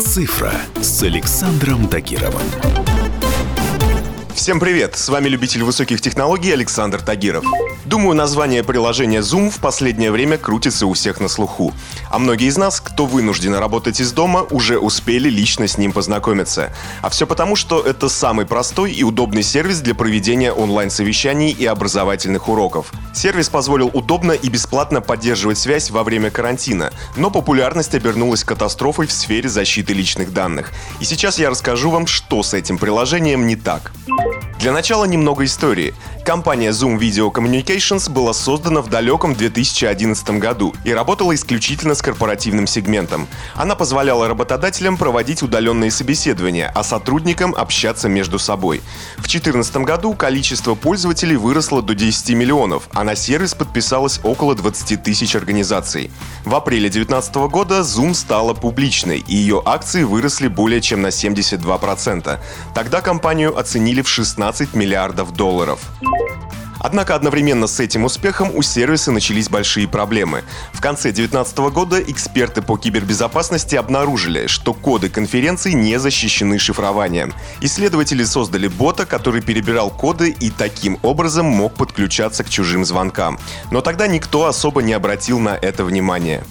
«Цифра» с Александром Тагировым. Всем привет! С вами любитель высоких технологий Александр Тагиров. Думаю, название приложения Zoom в последнее время крутится у всех на слуху. А многие из нас, кто вынужден работать из дома, уже успели лично с ним познакомиться. А все потому, что это самый простой и удобный сервис для проведения онлайн-совещаний и образовательных уроков. Сервис позволил удобно и бесплатно поддерживать связь во время карантина, но популярность обернулась катастрофой в сфере защиты личных данных. И сейчас я расскажу вам, что с этим приложением не так. Для начала немного истории. Компания Zoom Video Communications была создана в далеком 2011 году и работала исключительно с корпоративным сегментом. Она позволяла работодателям проводить удаленные собеседования, а сотрудникам общаться между собой. В 2014 году количество пользователей выросло до 10 миллионов, а на сервис подписалось около 20 тысяч организаций. В апреле 2019 года Zoom стала публичной, и ее акции выросли более чем на 72%. Тогда компанию оценили в 16 миллиардов долларов. Thank you Однако одновременно с этим успехом у сервиса начались большие проблемы. В конце 2019 года эксперты по кибербезопасности обнаружили, что коды конференции не защищены шифрованием. Исследователи создали бота, который перебирал коды и таким образом мог подключаться к чужим звонкам. Но тогда никто особо не обратил на это внимание.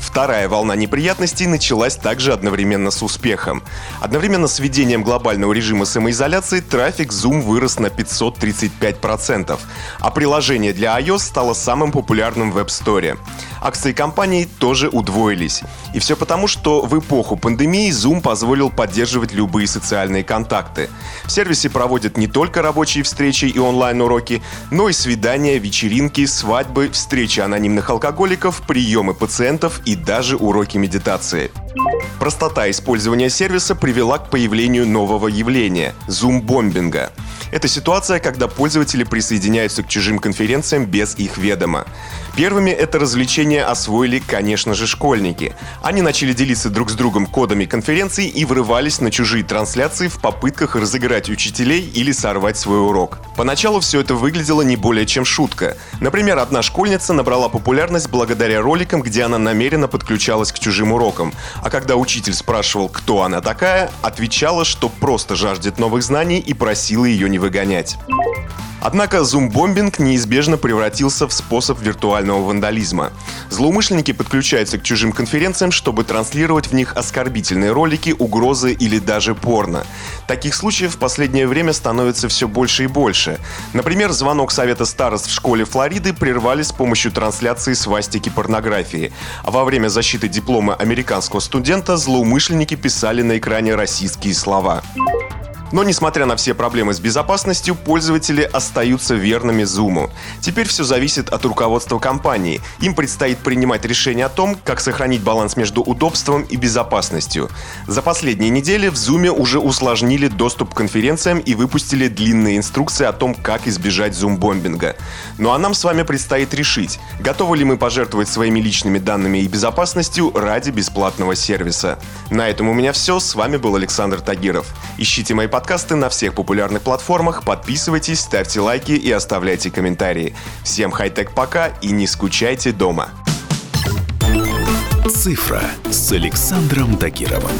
Вторая волна неприятностей началась также одновременно с успехом. Одновременно с введением глобального режима самоизоляции трафик Zoom вырос на 535%, а приложение для iOS стало самым популярным в App Store. Акции компании тоже удвоились. И все потому, что в эпоху пандемии Zoom позволил поддерживать любые социальные контакты. В сервисе проводят не только рабочие встречи и онлайн-уроки, но и свидания, вечеринки, свадьбы, встречи анонимных алкоголиков, приемы пациентов и даже уроки медитации. Простота использования сервиса привела к появлению нового явления – зум-бомбинга. Это ситуация, когда пользователи присоединяются к чужим конференциям без их ведома. Первыми это развлечение освоили, конечно же, школьники. Они начали делиться друг с другом кодами конференций и врывались на чужие трансляции в попытках разыграть учителей или сорвать свой урок. Поначалу все это выглядело не более чем шутка. Например, одна школьница набрала популярность благодаря роликам, где она намеренно подключалась к чужим урокам. А когда учитель спрашивал, кто она такая, отвечала, что просто жаждет новых знаний и просила ее не выгонять. Однако зум-бомбинг неизбежно превратился в способ виртуального вандализма. Злоумышленники подключаются к чужим конференциям, чтобы транслировать в них оскорбительные ролики, угрозы или даже порно. Таких случаев в последнее время становится все больше и больше. Например, звонок Совета старост в школе Флориды прервали с помощью трансляции свастики порнографии. А во время защиты диплома американского студента злоумышленники писали на экране российские слова. Но несмотря на все проблемы с безопасностью, пользователи остаются верными Zoom. Теперь все зависит от руководства компании. Им предстоит принимать решение о том, как сохранить баланс между удобством и безопасностью. За последние недели в Zoom уже усложнили доступ к конференциям и выпустили длинные инструкции о том, как избежать зум-бомбинга. Ну а нам с вами предстоит решить, готовы ли мы пожертвовать своими личными данными и безопасностью ради бесплатного сервиса. На этом у меня все. С вами был Александр Тагиров. Ищите мои подкасты на всех популярных платформах, подписывайтесь, ставьте лайки и оставляйте комментарии. Всем хай-тек пока и не скучайте дома. «Цифра» с Александром Тагировым.